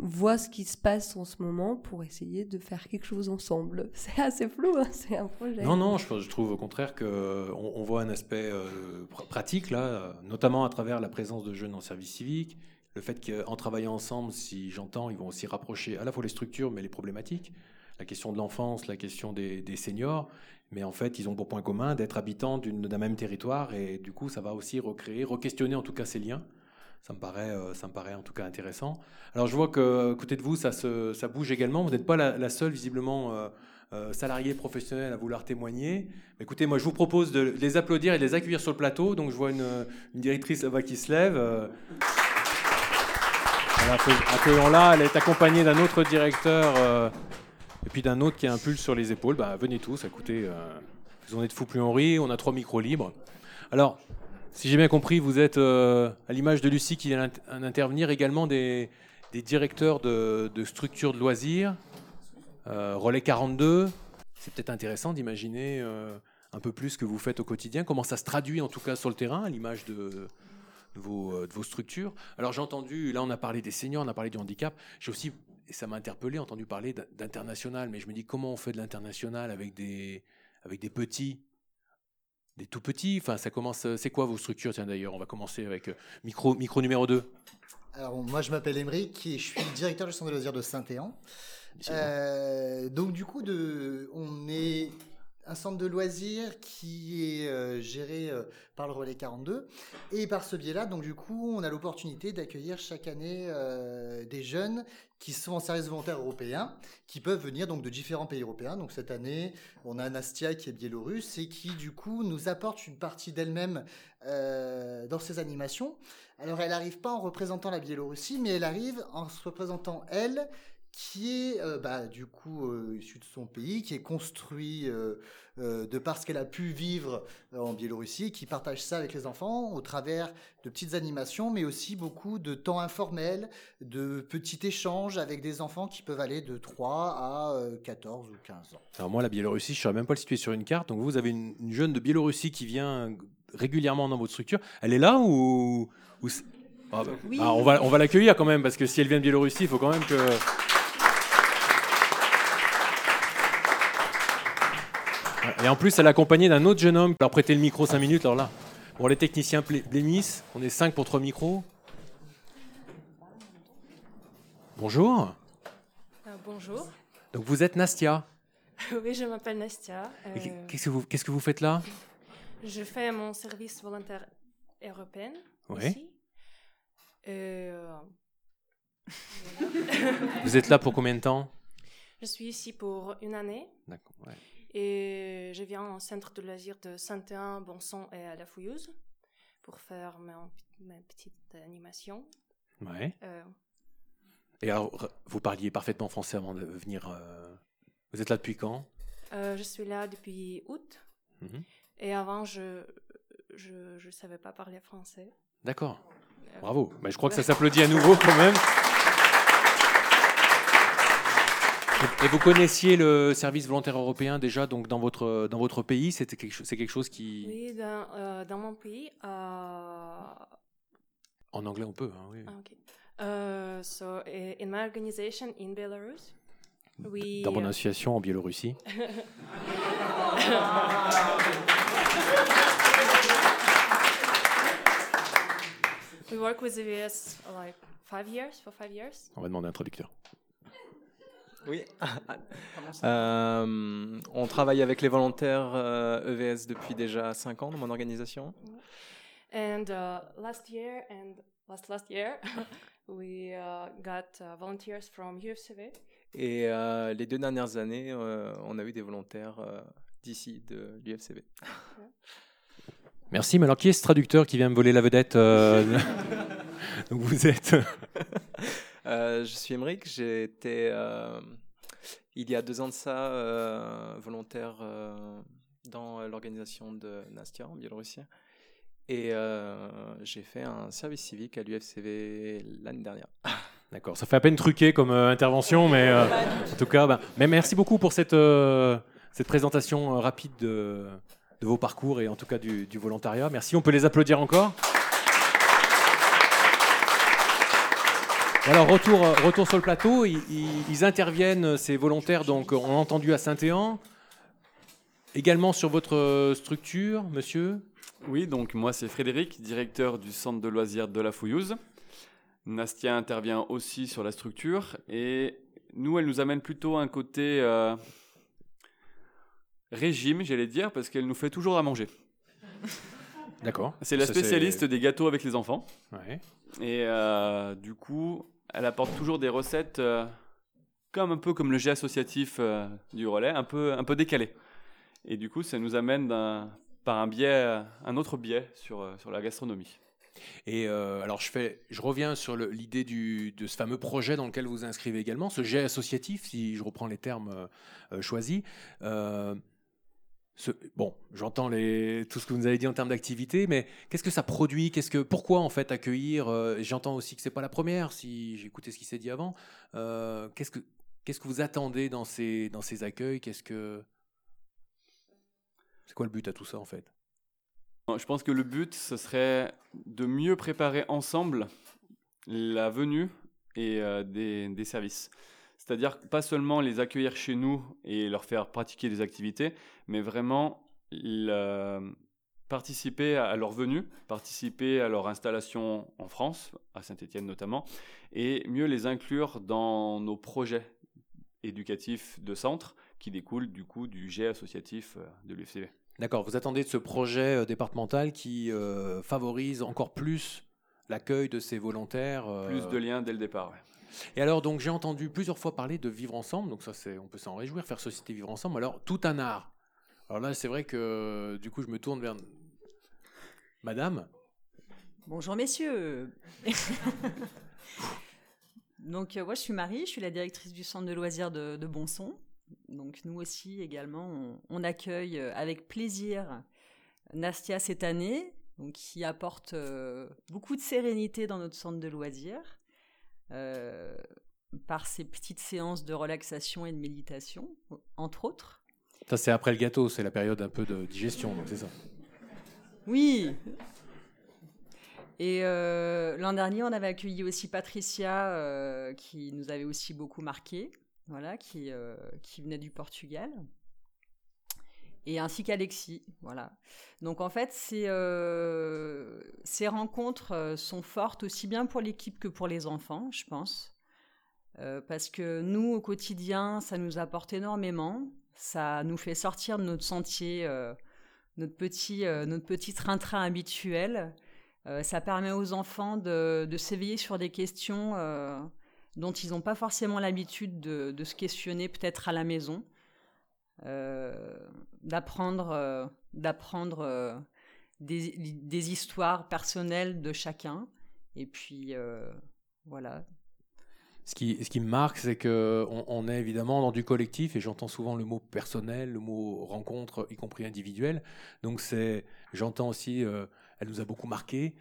voit ce qui se passe en ce moment pour essayer de faire quelque chose ensemble. C'est assez flou, hein, c'est un projet. Non, non, je, trouve au contraire qu'on on voit un aspect euh, pr- pratique, là, notamment à travers la présence de jeunes en service civique, le fait qu'en travaillant ensemble, si j'entends, ils vont aussi rapprocher à la fois les structures, mais les problématiques, la question de l'enfance, la question des seniors, mais en fait, ils ont pour point commun d'être habitants d'un même territoire, et du coup, ça va aussi recréer, re-questionner en tout cas ces liens. Ça me paraît, euh, ça me paraît en tout cas intéressant. Alors, je vois que côté de vous, ça, se, ça bouge également. Vous n'êtes pas la, seule, visiblement, euh, euh, salariée professionnelle à vouloir témoigner. Écoutez, moi, je vous propose de les applaudir et de les accueillir sur le plateau. Donc, je vois une, directrice là-bas qui se lève. euh. Voilà, accue- accueillons-la. Elle est accompagnée d'un autre directeur et puis d'un autre qui a un pull sur les épaules. Bah, venez tous, écoutez, euh, vous en êtes fous plus rit. On a trois micros libres. Alors, si j'ai bien compris, vous êtes, euh, à l'image de Lucie qui vient d'int- d'intervenir, également des, directeurs de, structures de loisirs. Euh, Relais 42, c'est peut-être intéressant d'imaginer un peu plus ce que vous faites au quotidien, comment ça se traduit en tout cas sur le terrain, à l'image de, vos, de vos structures? Alors j'ai entendu, là on a parlé des seniors, on a parlé du handicap, j'ai aussi, et ça m'a interpellé, entendu parler d'in- d'international, mais je me dis comment on fait de l'international avec des, avec des petits? Des tout petits, enfin ça commence, c'est quoi vos structures Tiens d'ailleurs, on va commencer avec euh, micro, micro numéro 2. Alors, moi, je m'appelle Émeric et je suis directeur du centre de loisirs de Saint-Éan. Euh, donc, du coup, de, on est un centre de loisirs qui est euh, géré euh, par le Relais 42. Et par ce biais-là, donc, du coup, on a l'opportunité d'accueillir chaque année euh, des jeunes qui sont en service volontaire européen, qui peuvent venir donc de différents pays européens. Donc, cette année, on a Nastia qui est biélorusse et qui, du coup, nous apporte une partie d'elle-même dans ses animations. Alors, elle n'arrive pas en représentant la Biélorussie, mais elle arrive en se représentant elle, qui est euh, bah, du coup euh, issue de son pays, qui est construit euh, euh, de par ce qu'elle a pu vivre euh, en Biélorussie, qui partage ça avec les enfants au travers de petites animations, mais aussi beaucoup de temps informel, de petits échanges avec des enfants qui peuvent aller de 3 à euh, 14 ou 15 ans. Alors moi, la Biélorussie, je ne saurais même pas le situer sur une carte. Donc vous avez une, une jeune de Biélorussie qui vient régulièrement dans votre structure. Elle est là ou, Ah bah, Oui. ah, On va, on va l'accueillir quand même, parce que si elle vient de Biélorussie, il faut quand même que... Et en plus, elle est accompagnée d'un autre jeune homme. Alors prêtez le micro 5 minutes, alors là. Bon, les techniciens blé- blêmissent. On est 5 pour 3 micros. Bonjour. Euh, bonjour. Donc vous êtes Nastia. oui, je m'appelle Nastia. Euh, Qu'est-ce que vous, qu'est-ce que vous faites là? Je fais mon service volontaire européen ici. Euh, Vous êtes là pour combien de temps? Je suis ici pour une année D'accord. ouais. Et je viens au centre de loisirs de Saint-Éan, Bonson et à la Fouillouse pour faire ma petite animation. Ouais. Euh, Et alors, vous parliez parfaitement français avant de venir. euh, Vous êtes là depuis quand? Euh, je suis là depuis août Mhm. et avant je je je savais pas parler français. D'accord. Bravo. Mais je crois que ça s'applaudit à nouveau quand même. Et- vous connaissiez le service volontaire européen déjà donc dans votre dans votre pays? C'était quelque chose c'est quelque chose qui Oui, dans, euh, dans mon pays. euh, en anglais on peut hein, oui. Ah, okay. Uh, so in my organization in Belarus, we dans mon uh, association en Biélorussie. we work with EVS like five years for five years. On va demander un traducteur. Oui. Euh, on travaille avec les volontaires euh, EVS depuis déjà 5 ans dans mon organisation. And uh, last year and last last year, we uh, got uh, volunteers from UFCV Et euh, les deux dernières années, euh, on a eu des volontaires euh, d'ici, de l'UFCV. Merci, mais alors qui est ce traducteur qui vient me voler la vedette euh, Donc vous êtes. Euh, je suis Emeric, j'ai été, euh, il y a deux ans de ça, euh, volontaire euh, dans l'organisation de Nastia en Biélorussie. Et euh, j'ai fait un service civique à l'UFCV l'année dernière. D'accord, ça fait à peine truqué comme euh, intervention, mais euh, en tout cas, ben, mais merci beaucoup pour cette, euh, cette présentation rapide de, de vos parcours et en tout cas du, du volontariat. Merci, on peut les applaudir encore. Alors, retour, euh, retour sur le plateau, ils, interviennent, ces volontaires, donc on a entendu à Saint-Éan. Également sur votre euh, structure, monsieur? Oui, donc moi c'est Frédéric, directeur du centre de loisirs de la Fouillouse. Nastia intervient aussi sur la structure et nous, elle nous amène plutôt un côté euh, régime, j'allais dire, parce qu'elle nous fait toujours à manger. D'accord. C'est la spécialiste des gâteaux avec les enfants. Ouais. Et euh, du coup, elle apporte toujours des recettes euh, comme un peu comme le jet associatif euh, du relais, un peu, un peu décalé. Et du coup, ça nous amène par un biais, un autre biais sur, euh, sur la gastronomie. Et euh, alors, je, fais, je reviens sur l'idée de ce fameux projet dans lequel vous inscrivez également, ce jet associatif, si je reprends les termes euh, euh, choisis. Euh, bon, j'entends tout ce que vous nous avez dit en termes d'activité, mais qu'est-ce que ça produit? Qu'est-ce que, Pourquoi en fait accueillir euh, J'entends aussi que c'est pas la première, si écouté ce qui s'est dit avant. Euh, qu'est-ce que vous attendez dans ces, accueils? Qu'est-ce que c'est quoi le but à tout ça en fait? Je pense que le but, ce serait de mieux préparer ensemble la venue et euh, des services. C'est-à-dire pas seulement les accueillir chez nous et leur faire pratiquer des activités, mais vraiment le- participer à leur venue, participer à leur installation en France, à Saint-Étienne notamment, et mieux les inclure dans nos projets éducatifs de centre qui découlent du coup du jet associatif euh, de l'UFCV. D'accord, vous attendez de ce projet euh, départemental qui euh, favorise encore plus l'accueil de ces volontaires. euh, Plus de liens dès le départ. ouais. Et alors, donc, j'ai entendu plusieurs fois parler de vivre ensemble, donc ça, c'est, on peut s'en réjouir, faire société vivre ensemble. Alors, tout un art. Alors là, c'est vrai que du coup, je me tourne vers Madame. Bonjour messieurs. Donc euh, moi je suis Marie, je suis la directrice du centre de loisirs de, Bonson. Donc nous aussi également on, on accueille euh, avec plaisir Nastia cette année, donc qui apporte euh, beaucoup de sérénité dans notre centre de loisirs euh, par ses petites séances de relaxation et de méditation, entre autres. Ça, c'est après le gâteau, c'est la période un peu de digestion, donc c'est ça. Oui. Et euh, l'an dernier, on avait accueilli aussi Patricia, euh, qui nous avait aussi beaucoup marqué, voilà, qui, qui venait du Portugal, et ainsi qu'Alexis, voilà. Donc en fait, ces, euh, rencontres euh, sont fortes aussi bien pour l'équipe que pour les enfants, je pense. Euh, parce que nous, au quotidien, ça nous apporte énormément. Ça nous fait sortir de notre sentier, notre petit, notre train-train habituel. Ça permet aux enfants de, s'éveiller sur des questions dont ils n'ont pas forcément l'habitude de, de se questionner peut-être à la maison. Euh, d'apprendre euh, d'apprendre euh, des, des histoires personnelles de chacun. Et puis, voilà, Ce qui, ce qui me marque, c'est que on, est évidemment dans du collectif, et j'entends souvent le mot personnel, le mot rencontre, y compris individuel. Donc c'est, j'entends aussi, euh, elle nous a beaucoup marqué,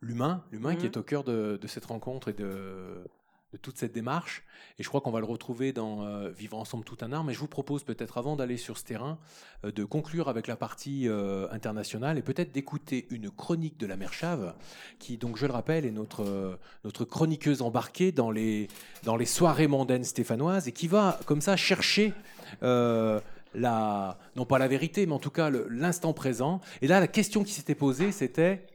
l'humain, l'humain qui Mhm. est au cœur de, de cette rencontre et de, toute cette démarche. Et je crois qu'on va le retrouver dans euh, Vivre ensemble tout un art. Mais je vous propose peut-être, avant d'aller sur ce terrain, euh, de conclure avec la partie euh, internationale et peut-être d'écouter une chronique de la mère Chave, qui, donc, je le rappelle, est notre, notre chroniqueuse embarquée dans les, dans les soirées mondaines stéphanoises et qui va, comme ça, chercher. la, non pas la vérité, mais en tout cas l'instant présent. Et là, la question qui s'était posée, c'était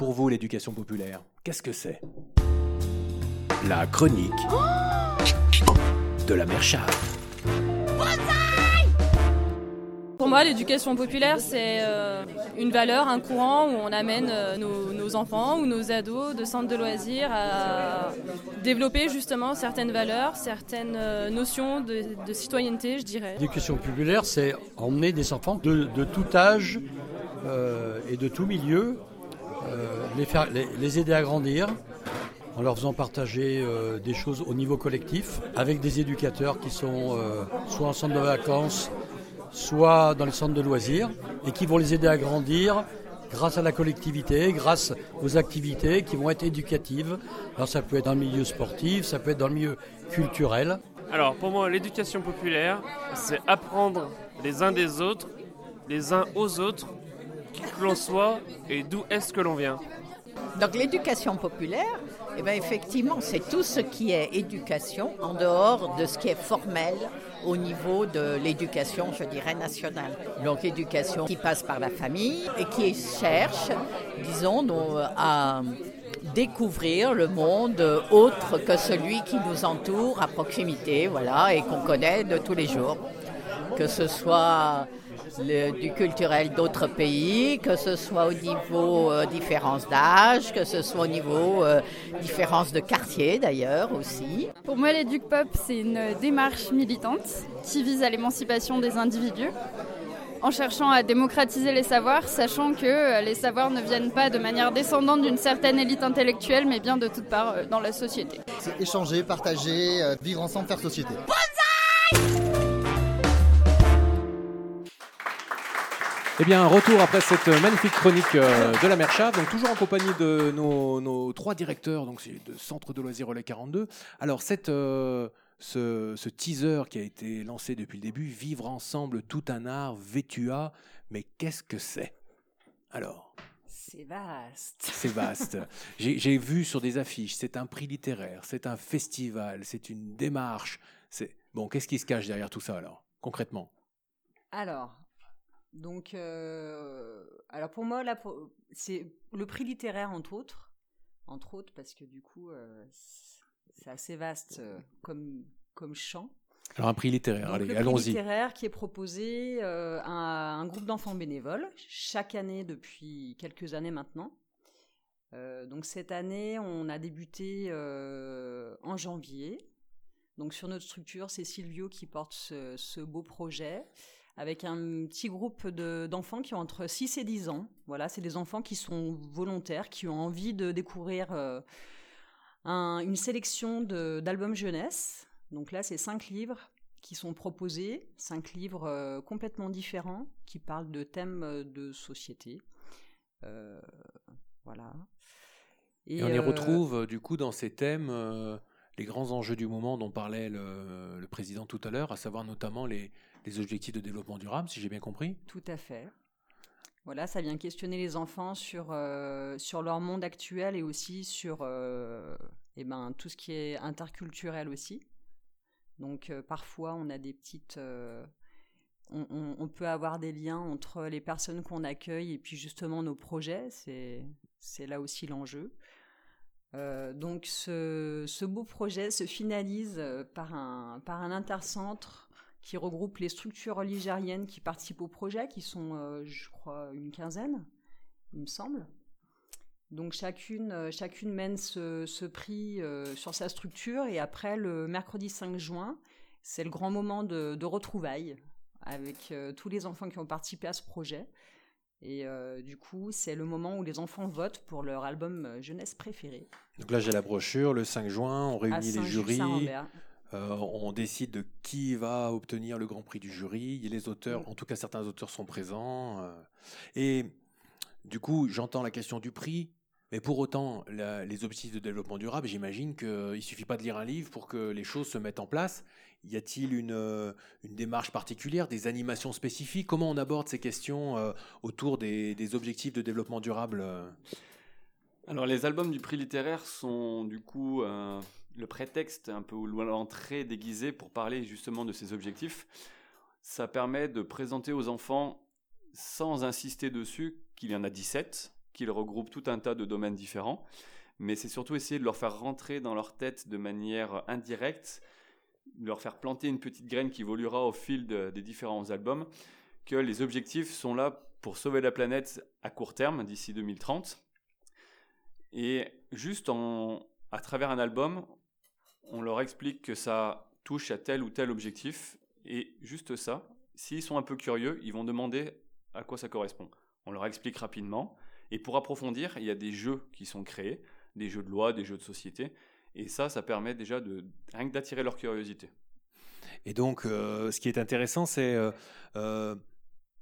pour vous, l'éducation populaire, qu'est-ce que c'est? La chronique de la mère Chave. Pour moi, l'éducation populaire, c'est euh, une valeur, un courant où on amène euh, nos, nos enfants ou nos ados de centres de loisirs à développer justement certaines valeurs, certaines euh, notions de, de citoyenneté, je dirais. L'éducation populaire, c'est emmener des enfants de, de tout âge euh, et de tout milieu, euh, les, faire, les, les aider à grandir en leur faisant partager euh, des choses au niveau collectif avec des éducateurs qui sont euh, soit en centre de vacances, soit dans les centres de loisirs et qui vont les aider à grandir grâce à la collectivité, grâce aux activités qui vont être éducatives. Alors ça peut être dans le milieu sportif, ça peut être dans le milieu culturel. Alors pour moi, l'éducation populaire, c'est apprendre les uns des autres, les uns aux autres, qui que l'on soit et d'où est-ce que l'on vient. Donc l'éducation populaire, eh ben, effectivement, c'est tout ce qui est éducation en dehors de ce qui est formel au niveau de l'éducation, je dirais, nationale. Donc éducation qui passe par la famille et qui cherche, disons, à découvrir le monde autre que celui qui nous entoure à proximité, voilà, et qu'on connaît de tous les jours. Que ce soit le- du culturel d'autres pays, que ce soit au niveau euh, différence d'âge, que ce soit au niveau euh, différence de quartier d'ailleurs aussi. Pour moi, l'éduc pop, c'est une démarche militante qui vise à l'émancipation des individus en cherchant à démocratiser les savoirs, sachant que euh, les savoirs ne viennent pas de manière descendante d'une certaine élite intellectuelle, mais bien de toutes parts euh, dans la société. C'est échanger, partager, euh, vivre ensemble, faire société. Eh bien, retour après cette magnifique chronique euh, de la Mercha, donc toujours en compagnie de nos, nos trois directeurs, donc c'est de Centre de loisirs Relais 42. Alors, cette, euh, ce, ce teaser qui a été lancé depuis le début, Vivre ensemble, tout un art, Vétua, mais qu'est-ce que c'est? Alors, C'est vaste. c'est vaste. J'ai j'ai vu sur des affiches, c'est un prix littéraire, c'est un festival, c'est une démarche. C'est Bon, qu'est-ce qui se cache derrière tout ça alors, concrètement? Alors, donc, euh, alors pour moi, là, c'est le prix littéraire entre autres, entre autres parce que du coup, euh, c'est assez vaste euh, comme comme champ. Alors, un prix littéraire, Donc, allez, le prix allons-y. littéraire qui est proposé à un groupe d'enfants bénévoles chaque année depuis quelques années maintenant. Donc cette année, on a débuté en janvier. Donc sur notre structure, c'est Silvio qui porte ce, ce beau projet avec un petit groupe de- d'enfants qui ont entre 6 et 10 ans. Voilà, c'est des enfants qui sont volontaires, qui ont envie de découvrir euh, un- une sélection de- d'albums jeunesse. Donc là, c'est cinq livres qui sont proposés, cinq livres euh, complètement différents qui parlent de thèmes euh, de société. Euh, voilà. Et, on y euh, retrouve du coup dans ces thèmes les grands enjeux du moment dont parlait le, président tout à l'heure, à savoir notamment les, objectifs de développement durable, si j'ai bien compris. Tout à fait. Voilà, ça vient questionner les enfants sur, euh, sur leur monde actuel et aussi sur euh, eh ben, tout ce qui est interculturel aussi. Donc euh, parfois, on a des petites... euh, on, on- peut avoir des liens entre les personnes qu'on accueille et puis justement nos projets. C'est là aussi l'enjeu. Euh, donc ce, beau projet se finalise euh, par un, par un intercentre qui regroupe les structures ligériennes qui participent au projet, qui sont, euh, je crois, une quinzaine, il me semble. Donc chacune, chacune mène ce, prix sur sa structure et après le mercredi 5 juin, c'est le grand moment de, retrouvailles avec tous les enfants qui ont participé à ce projet. Et euh, du coup, c'est le moment où les enfants votent pour leur album euh, jeunesse préféré. Donc là, j'ai la brochure, le 5 juin, on réunit les jurys, euh, on décide de qui va obtenir le grand prix du jury, et les auteurs, en tout cas certains auteurs sont présents. et du coup, j'entends la question du prix, mais pour autant, les objectifs de développement durable, j'imagine qu'il ne suffit pas de lire un livre pour que les choses se mettent en place. Y a-t-il une, euh, démarche particulière, des animations spécifiques? Comment on aborde ces questions euh, autour des, objectifs de développement durable euh? Alors les albums du prix littéraire sont du coup euh, le prétexte un peu ou l'entrée déguisée pour parler justement de ces objectifs. Ça permet de présenter aux enfants sans insister dessus qu'il y en a 17, qu'ils regroupent tout un tas de domaines différents, mais c'est surtout essayer de leur faire rentrer dans leur tête de manière indirecte, leur faire planter une petite graine qui évoluera au fil de- des différents albums, que les objectifs sont là pour sauver la planète à court terme, d'ici 2030. Et juste à travers un album, on leur explique que ça touche à tel ou tel objectif. Et juste ça, s'ils sont un peu curieux, ils vont demander à quoi ça correspond. On leur explique rapidement. Et pour approfondir, il y a des jeux qui sont créés, des jeux de loi, des jeux de société. Et ça, ça permet déjà rien que d'attirer leur curiosité. Et donc, euh, ce qui est intéressant, c'est euh, euh,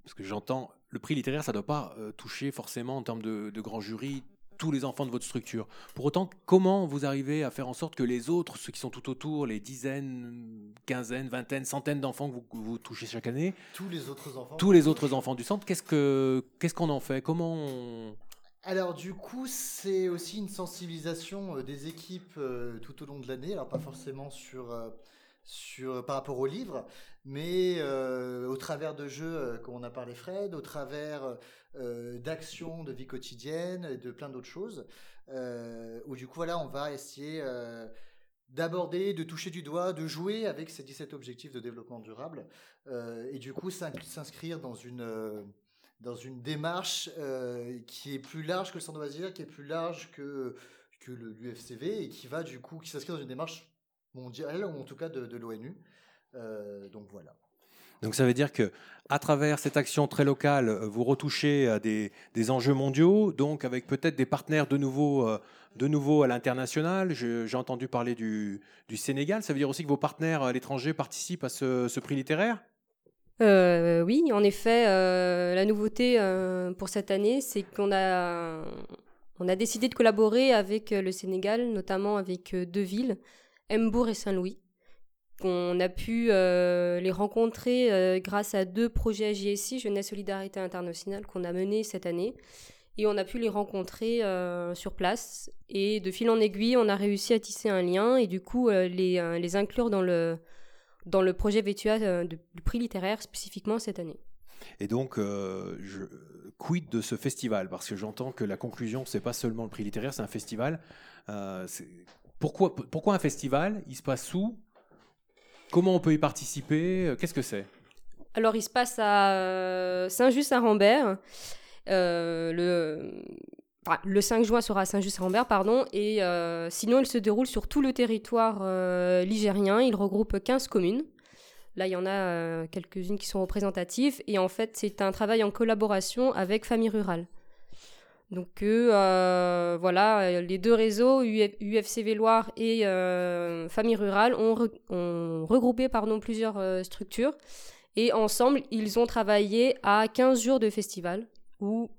parce que j'entends, le prix littéraire, ça ne doit pas toucher forcément en termes de, de grand jury tous les enfants de votre structure. Pour autant, comment vous arrivez à faire en sorte que les autres, ceux qui sont tout autour, les dizaines, quinzaines, vingtaines, centaines d'enfants que vous, touchez chaque année, Tous les autres enfants. tous les autres enfants du centre, qu'est-ce que qu'est-ce qu'on en fait? Comment on... Alors du coup, c'est aussi une sensibilisation euh, des équipes euh, tout au long de l'année, alors pas forcément sur, euh, sur, par rapport au livre, mais euh, au travers de jeux, euh, comme on a parlé Fred, au travers euh, d'actions de vie quotidienne, et de plein d'autres choses, où du coup voilà, on va essayer d'aborder, de toucher du doigt, de jouer avec ces 17 objectifs de développement durable, et du coup s'in- s'inscrire dans une... dans une démarche qui est plus large que le centre qui est plus large que, que le- l'UFCV et qui va du coup, qui s'inscrit dans une démarche mondiale, ou en tout cas de, de l'ONU. Euh, donc voilà. Donc ça veut dire que à travers cette action très locale, euh, vous retouchez à des, des enjeux mondiaux, donc avec peut-être des partenaires de nouveau, euh, de nouveau à l'international. J'ai entendu parler du, du Sénégal. Ça veut dire aussi que vos partenaires à l'étranger participent à ce, ce prix littéraire? Euh, oui, en effet, euh, la nouveauté euh, pour cette année, c'est qu'on a, on a décidé de collaborer avec euh, le Sénégal, notamment avec euh, deux villes, Mbourg et Saint-Louis. On a pu euh, les rencontrer euh, grâce à deux projets JSI, Jeunesse Solidarité Internationale, qu'on a menés cette année. Et on a pu les rencontrer euh, sur place. Et de fil en aiguille, on a réussi à tisser un lien et du coup les, inclure dans le, dans le projet de- du prix littéraire spécifiquement cette année. Et donc, je quid de ce festival? Parce que j'entends que la conclusion, c'est pas seulement le prix littéraire, c'est un festival. Pourquoi, un festival Il se passe où? Comment on peut y participer? Qu'est-ce que c'est? Alors il se passe à euh, Saint-Just-à-Rambert. Euh, le, enfin, le 5 juin sera à Saint-Just-à-Rambert, pardon. Et euh, sinon, il se déroule sur tout le territoire ligérien. Il regroupe 15 communes. Là, il y en a quelques-unes qui sont représentatives. Et en fait, c'est un travail en collaboration avec Famille Rurale. Donc euh, voilà, les deux réseaux, UF- UFCV Loire et euh, Famille Rurale, ont regroupé pardon, plusieurs euh, structures. Et ensemble, ils ont travaillé à 15 jours de festival où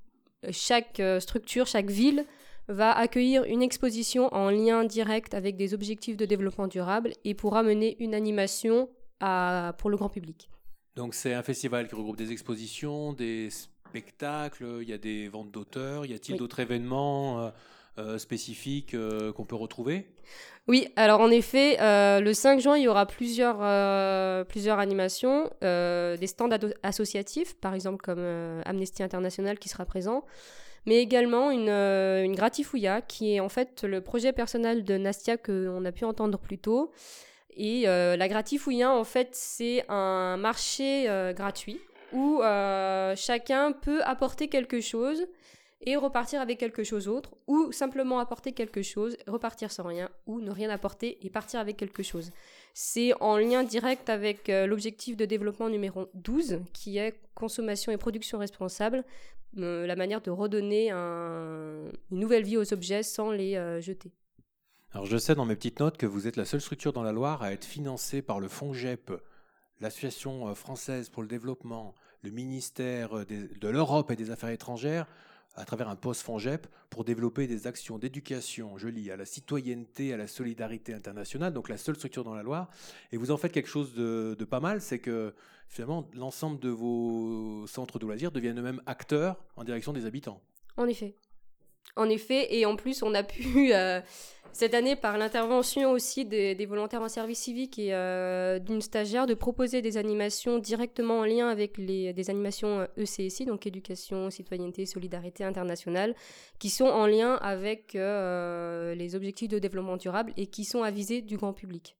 chaque euh, structure, chaque ville va accueillir une exposition en lien direct avec des objectifs de développement durable et pourra mener une animation à, pour le grand public. Donc c'est un festival qui regroupe des expositions, des spectacles, il y a des ventes d'auteurs, y a-t-il Oui. d'autres événements euh, euh, spécifiques euh, qu'on peut retrouver? Oui, alors en effet, euh, le 5 juin, il y aura plusieurs, plusieurs animations, des stands associatifs, par exemple comme Amnesty International qui sera présent, mais également une, une gratifouilla qui est en fait le projet personnel de Nastia qu'on a pu entendre plus tôt. Et la gratifouilla, en fait, c'est un marché gratuit où euh, chacun peut apporter quelque chose et repartir avec quelque chose d'autre, ou simplement apporter quelque chose, repartir sans rien, ou ne rien apporter et partir avec quelque chose. C'est en lien direct avec euh, l'objectif de développement numéro 12, qui est consommation et production responsable, euh, la manière de redonner un- une nouvelle vie aux objets sans les jeter. Alors je sais dans mes petites notes que vous êtes la seule structure dans la Loire à être financée par le FONGEP, l'Association euh, française pour le développement, le ministère euh, de l'Europe et des Affaires étrangères, à travers un poste FONGEP, pour développer des actions d'éducation, je lis, à la citoyenneté, à la solidarité internationale, donc la seule structure dans la Loire. Et vous en faites quelque chose de, de pas mal, c'est que finalement l'ensemble de vos centres de loisirs deviennent eux-mêmes acteurs en direction des habitants. En effet. En effet, et en plus, on a pu, euh, cette année, par l'intervention aussi des, volontaires en service civique et euh, d'une stagiaire, de proposer des animations directement en lien avec les, des animations euh, ECSI, donc éducation, citoyenneté, solidarité internationale, qui sont en lien avec les objectifs de développement durable et qui sont avisés du grand public.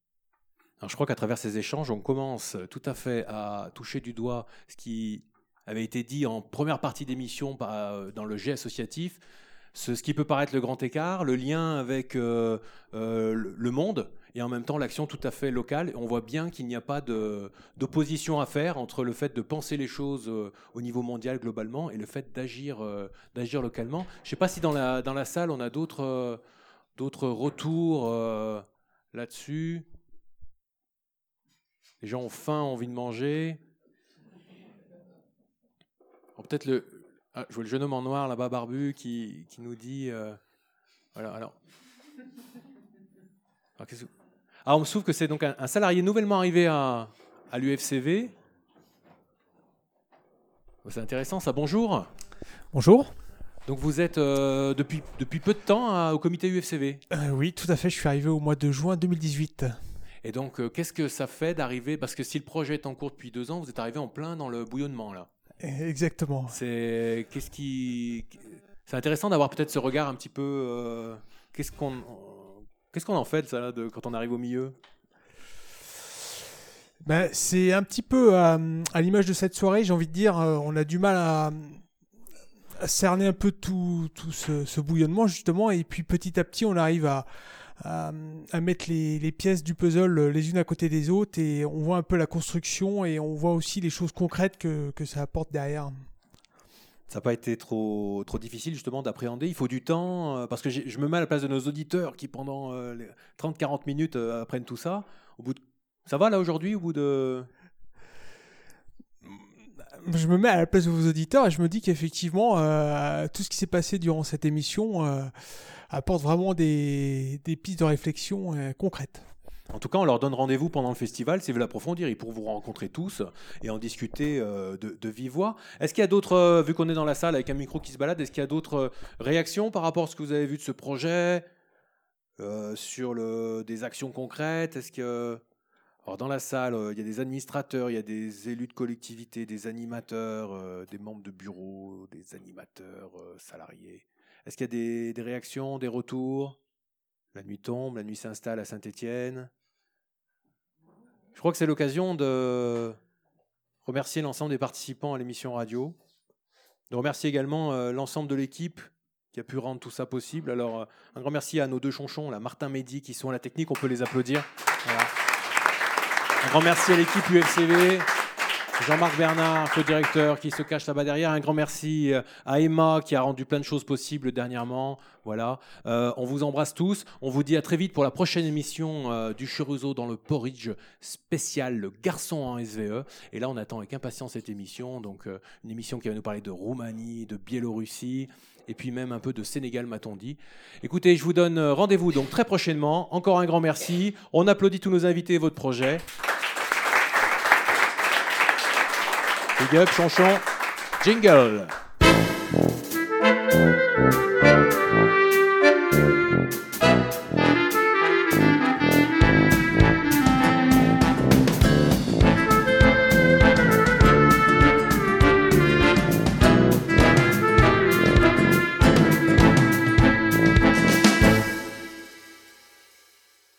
Alors, je crois qu'à travers ces échanges, on commence tout à fait à toucher du doigt ce qui avait été dit en première partie d'émission dans le jet associatif, ce, qui peut paraître le grand écart, le lien avec euh, euh, le monde et en même temps l'action tout à fait locale. On voit bien qu'il n'y a pas d'opposition à faire entre le fait de penser les choses euh, au niveau mondial globalement et le fait d'agir d'agir localement. Je ne sais pas si dans la, dans la salle on a d'autres d'autres retours là-dessus. Les gens ont faim, ont envie de manger. Peut-être le. Ah, je vois le jeune homme en noir là-bas, barbu, qui, qui nous dit. euh, Voilà, alors. Alors, que- Ah, on me souffle que c'est donc un, un salarié nouvellement arrivé à, à l'UFCV. Oh, C'est intéressant ça. Bonjour. Bonjour. Donc vous êtes euh, depuis, depuis peu de temps à- au comité UFCV. Euh, oui, tout à fait. Je suis arrivé au mois de juin 2018. Et donc, qu'est-ce que ça fait d'arriver? Parce que si le projet est en cours depuis deux ans, vous êtes arrivé en plein dans le bouillonnement là. Exactement. C'est qu'est-ce qui C'est intéressant d'avoir peut-être ce regard un petit peu. euh, qu'est-ce qu'on qu'est-ce qu'on en fait ça là, de, quand on arrive au milieu? Ben, c'est un petit peu euh, à l'image de cette soirée, j'ai envie de dire, euh, on a du mal à, à cerner un peu tout, tout ce, ce bouillonnement justement, et puis petit à petit on arrive à, à, à mettre les, les pièces du puzzle les unes à côté des autres, et on voit un peu la construction, et on voit aussi les choses concrètes que, que ça apporte derrière. Ça n'a pas été trop, trop difficile justement d'appréhender. Il faut du temps, euh, parce que je me mets à la place de nos auditeurs qui pendant euh, les 30-40 minutes euh, apprennent tout ça. Au bout de... Ça va là aujourd'hui au bout de... je me mets à la place de vos auditeurs et je me dis qu'effectivement, euh, tout ce qui s'est passé durant cette émission euh, apporte vraiment des, pistes de réflexion euh, concrètes. En tout cas, on leur donne rendez-vous pendant le festival s'ils veulent approfondir. Ils pourront vous rencontrer tous et en discuter euh, de, vive voix. Est-ce qu'il y a d'autres, euh, vu qu'on est dans la salle avec un micro qui se balade, est-ce qu'il y a d'autres euh, réactions par rapport à ce que vous avez vu de ce projet euh, sur des actions concrètes? Est-ce que dans la salle, euh, il y a des administrateurs, il y a des élus de collectivité, des animateurs, euh, des membres de bureau, des animateurs euh, salariés? Est-ce qu'il y a des, réactions, des retours? La nuit tombe, la nuit s'installe à Saint-Étienne. Je crois que c'est l'occasion de remercier l'ensemble des participants à l'émission radio, de remercier également euh, l'ensemble de l'équipe qui a pu rendre tout ça possible. Alors, euh, un grand merci à nos deux chonchons, Martin Mehdi, qui sont à la technique, on peut les applaudir. Un grand merci à l'équipe UFCV, Jean-Marc Bernard, co-directeur, qui se cache là-bas derrière. Un grand merci euh, à Emma, qui a rendu plein de choses possibles dernièrement. Voilà. Euh, on vous embrasse tous. On vous dit à très vite pour la prochaine émission euh, du Chorizo dans le Porridge spécial Le garçon en SVE. Et là, on attend avec impatience cette émission. Donc, une émission qui va nous parler de Roumanie, de Biélorussie. Et puis même un peu de Sénégal, m'a-t-on dit. Écoutez, je vous donne rendez-vous donc très prochainement. Encore un grand merci. On applaudit tous nos invités et votre projet. Big up, Chanchon, jingle.